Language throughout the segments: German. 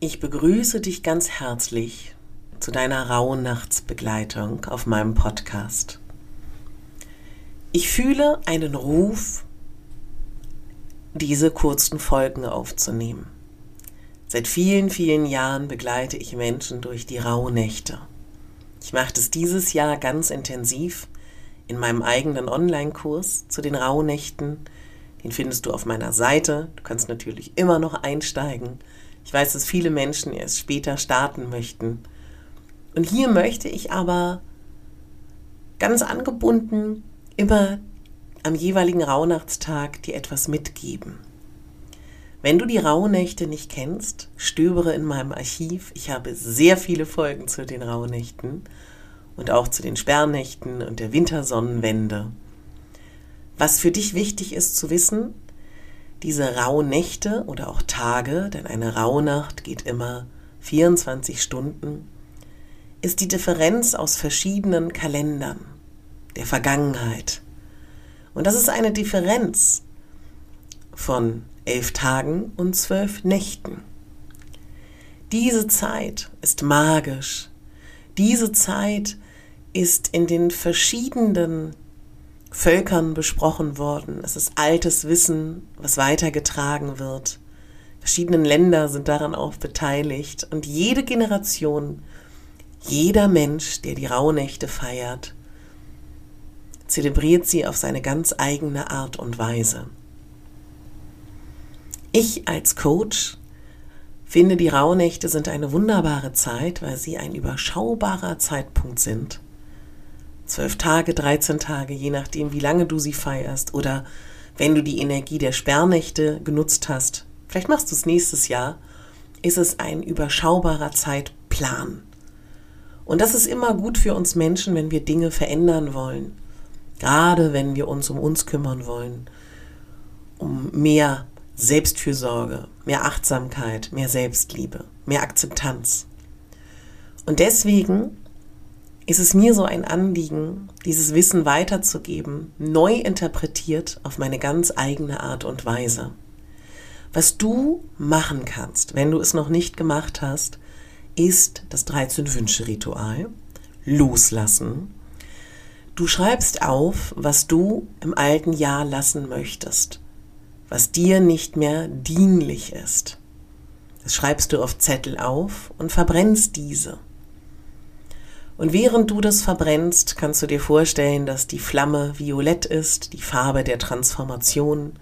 Ich begrüße dich ganz herzlich zu deiner Rauhnachtsbegleitung auf meinem Podcast. Ich fühle einen Ruf, diese kurzen Folgen aufzunehmen. Seit vielen, vielen Jahren begleite ich Menschen durch die Rauhnächte. Ich mache das dieses Jahr ganz intensiv in meinem eigenen Online-Kurs zu den Rauhnächten. Den findest du auf meiner Seite. Du kannst natürlich immer noch einsteigen ich weiß, dass viele Menschen erst später starten möchten. Und hier möchte ich aber ganz angebunden immer am jeweiligen Rauhnachtstag dir etwas mitgeben. Wenn du die Rauhnächte nicht kennst, stöbere in meinem Archiv. Ich habe sehr viele Folgen zu den Rauhnächten und auch zu den Sperrnächten und der Wintersonnenwende. Was für dich wichtig ist zu wissen, diese Rauhnächte oder auch Tage, denn eine Rauhnacht geht immer 24 Stunden, ist die Differenz aus verschiedenen Kalendern der Vergangenheit. Und das ist eine Differenz von elf Tagen und zwölf Nächten. Diese Zeit ist magisch. Diese Zeit ist in den verschiedenen Völkern besprochen worden. Es ist altes Wissen, was weitergetragen wird. Verschiedene Länder sind daran auch beteiligt und jede Generation, jeder Mensch, der die Rauhnächte feiert, zelebriert sie auf seine ganz eigene Art und Weise. Ich als Coach finde, die Rauhnächte sind eine wunderbare Zeit, weil sie ein überschaubarer Zeitpunkt sind zwölf Tage, 13 Tage, je nachdem, wie lange du sie feierst oder wenn du die Energie der Sperrnächte genutzt hast, vielleicht machst du es nächstes Jahr, ist es ein überschaubarer Zeitplan. Und das ist immer gut für uns Menschen, wenn wir Dinge verändern wollen. Gerade wenn wir uns um uns kümmern wollen, um mehr Selbstfürsorge, mehr Achtsamkeit, mehr Selbstliebe, mehr Akzeptanz. Und deswegen ist es mir so ein Anliegen, dieses Wissen weiterzugeben, neu interpretiert auf meine ganz eigene Art und Weise. Was du machen kannst, wenn du es noch nicht gemacht hast, ist das 13-Wünsche-Ritual. Loslassen. Du schreibst auf, was du im alten Jahr lassen möchtest, was dir nicht mehr dienlich ist. Das schreibst du auf Zettel auf und verbrennst diese. Und während du das verbrennst, kannst du dir vorstellen, dass die Flamme violett ist, die Farbe der Transformation.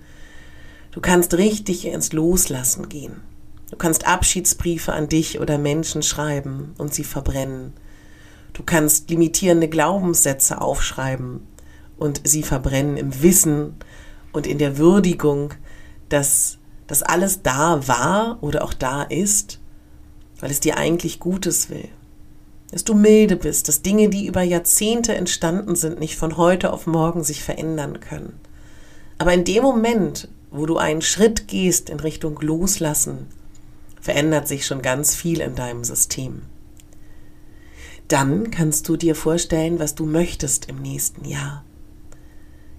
Du kannst richtig ins Loslassen gehen. Du kannst Abschiedsbriefe an dich oder Menschen schreiben und sie verbrennen. Du kannst limitierende Glaubenssätze aufschreiben und sie verbrennen im Wissen und in der Würdigung, dass das alles da war oder auch da ist, weil es dir eigentlich Gutes will dass du milde bist, dass Dinge, die über Jahrzehnte entstanden sind, nicht von heute auf morgen sich verändern können. Aber in dem Moment, wo du einen Schritt gehst in Richtung Loslassen, verändert sich schon ganz viel in deinem System. Dann kannst du dir vorstellen, was du möchtest im nächsten Jahr.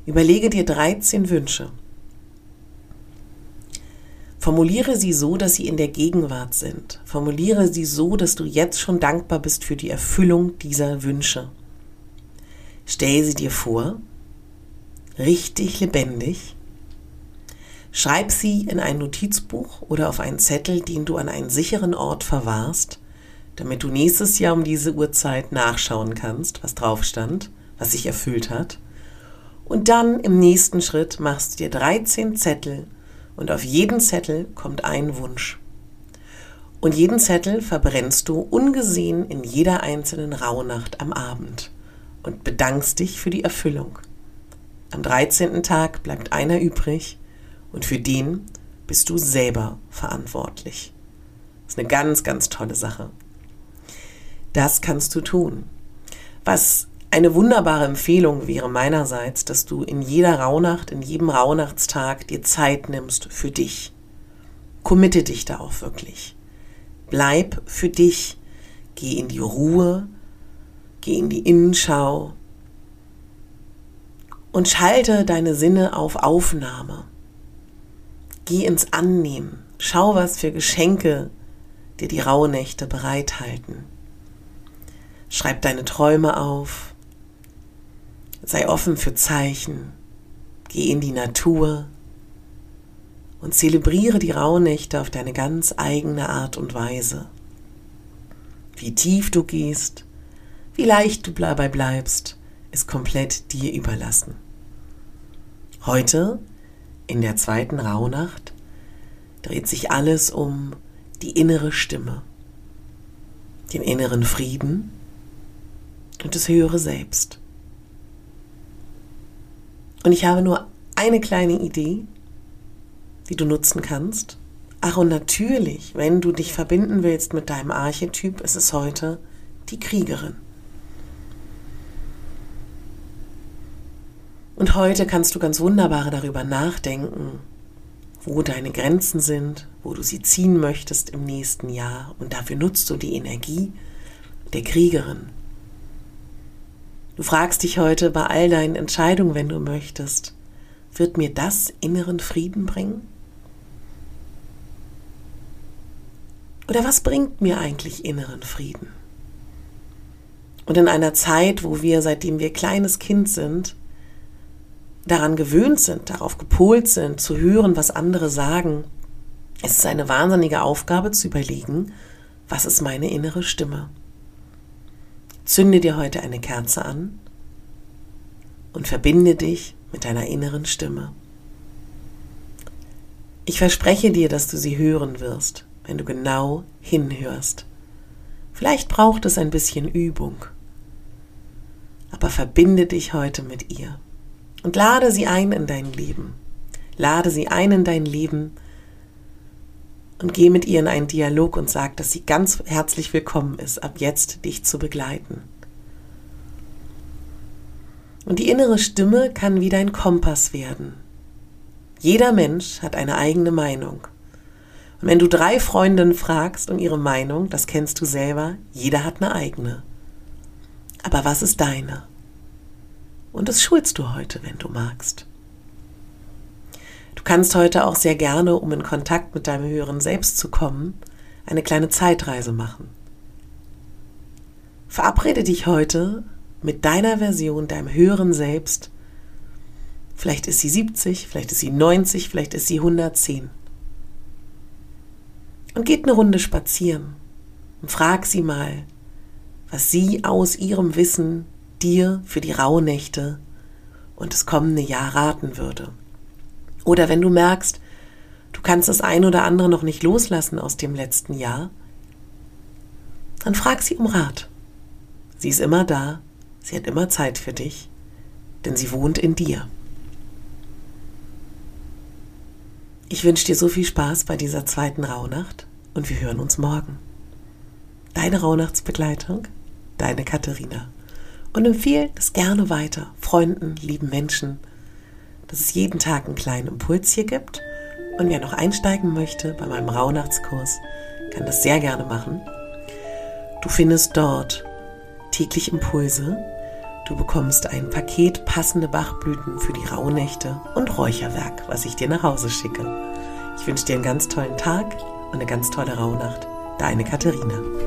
Überlege dir 13 Wünsche Formuliere sie so, dass sie in der Gegenwart sind. Formuliere sie so, dass du jetzt schon dankbar bist für die Erfüllung dieser Wünsche. Stell sie dir vor, richtig lebendig. Schreib sie in ein Notizbuch oder auf einen Zettel, den du an einen sicheren Ort verwahrst, damit du nächstes Jahr um diese Uhrzeit nachschauen kannst, was drauf stand, was sich erfüllt hat. Und dann im nächsten Schritt machst du dir 13 Zettel und auf jeden Zettel kommt ein Wunsch. Und jeden Zettel verbrennst du ungesehen in jeder einzelnen Rauhnacht am Abend und bedankst dich für die Erfüllung. Am 13. Tag bleibt einer übrig und für den bist du selber verantwortlich. Das ist eine ganz, ganz tolle Sache. Das kannst du tun. Was eine wunderbare Empfehlung wäre meinerseits, dass du in jeder Rauhnacht, in jedem Rauhnachtstag dir Zeit nimmst für dich. Committe dich da auch wirklich. Bleib für dich. Geh in die Ruhe. Geh in die Innenschau. Und schalte deine Sinne auf Aufnahme. Geh ins Annehmen. Schau, was für Geschenke dir die Rauhnächte bereithalten. Schreib deine Träume auf. Sei offen für Zeichen. Geh in die Natur und zelebriere die Rauhnächte auf deine ganz eigene Art und Weise. Wie tief du gehst, wie leicht du dabei bleibst, ist komplett dir überlassen. Heute in der zweiten Rauhnacht dreht sich alles um die innere Stimme, den inneren Frieden und das höhere Selbst. Und ich habe nur eine kleine Idee, die du nutzen kannst. Ach und natürlich, wenn du dich verbinden willst mit deinem Archetyp, ist es heute die Kriegerin. Und heute kannst du ganz wunderbar darüber nachdenken, wo deine Grenzen sind, wo du sie ziehen möchtest im nächsten Jahr. Und dafür nutzt du die Energie der Kriegerin. Du fragst dich heute bei all deinen Entscheidungen, wenn du möchtest, wird mir das inneren Frieden bringen? Oder was bringt mir eigentlich inneren Frieden? Und in einer Zeit, wo wir, seitdem wir kleines Kind sind, daran gewöhnt sind, darauf gepolt sind, zu hören, was andere sagen, ist es eine wahnsinnige Aufgabe zu überlegen, was ist meine innere Stimme. Zünde dir heute eine Kerze an und verbinde dich mit deiner inneren Stimme. Ich verspreche dir, dass du sie hören wirst, wenn du genau hinhörst. Vielleicht braucht es ein bisschen Übung, aber verbinde dich heute mit ihr und lade sie ein in dein Leben. Lade sie ein in dein Leben und geh mit ihr in einen Dialog und sag, dass sie ganz herzlich willkommen ist, ab jetzt dich zu begleiten. Und die innere Stimme kann wie dein Kompass werden. Jeder Mensch hat eine eigene Meinung. Und wenn du drei Freundinnen fragst um ihre Meinung, das kennst du selber, jeder hat eine eigene. Aber was ist deine? Und das schulst du heute, wenn du magst. Du kannst heute auch sehr gerne, um in Kontakt mit deinem höheren Selbst zu kommen, eine kleine Zeitreise machen. Verabrede dich heute mit deiner Version, deinem höheren Selbst. Vielleicht ist sie 70, vielleicht ist sie 90, vielleicht ist sie 110. Und geht eine Runde spazieren und frag sie mal, was sie aus ihrem Wissen dir für die Rauhnächte und das kommende Jahr raten würde. Oder wenn du merkst, du kannst das ein oder andere noch nicht loslassen aus dem letzten Jahr, dann frag sie um Rat. Sie ist immer da, sie hat immer Zeit für dich, denn sie wohnt in dir. Ich wünsche dir so viel Spaß bei dieser zweiten Rauhnacht und wir hören uns morgen. Deine Rauhnachtsbegleitung, deine Katharina und empfehle das gerne weiter, Freunden, lieben Menschen, dass es jeden Tag einen kleinen Impuls hier gibt. Und wer noch einsteigen möchte bei meinem Rauhnachtskurs, kann das sehr gerne machen. Du findest dort täglich Impulse. Du bekommst ein Paket passende Bachblüten für die Rauhnächte und Räucherwerk, was ich dir nach Hause schicke. Ich wünsche dir einen ganz tollen Tag und eine ganz tolle Rauhnacht. Deine Katharina.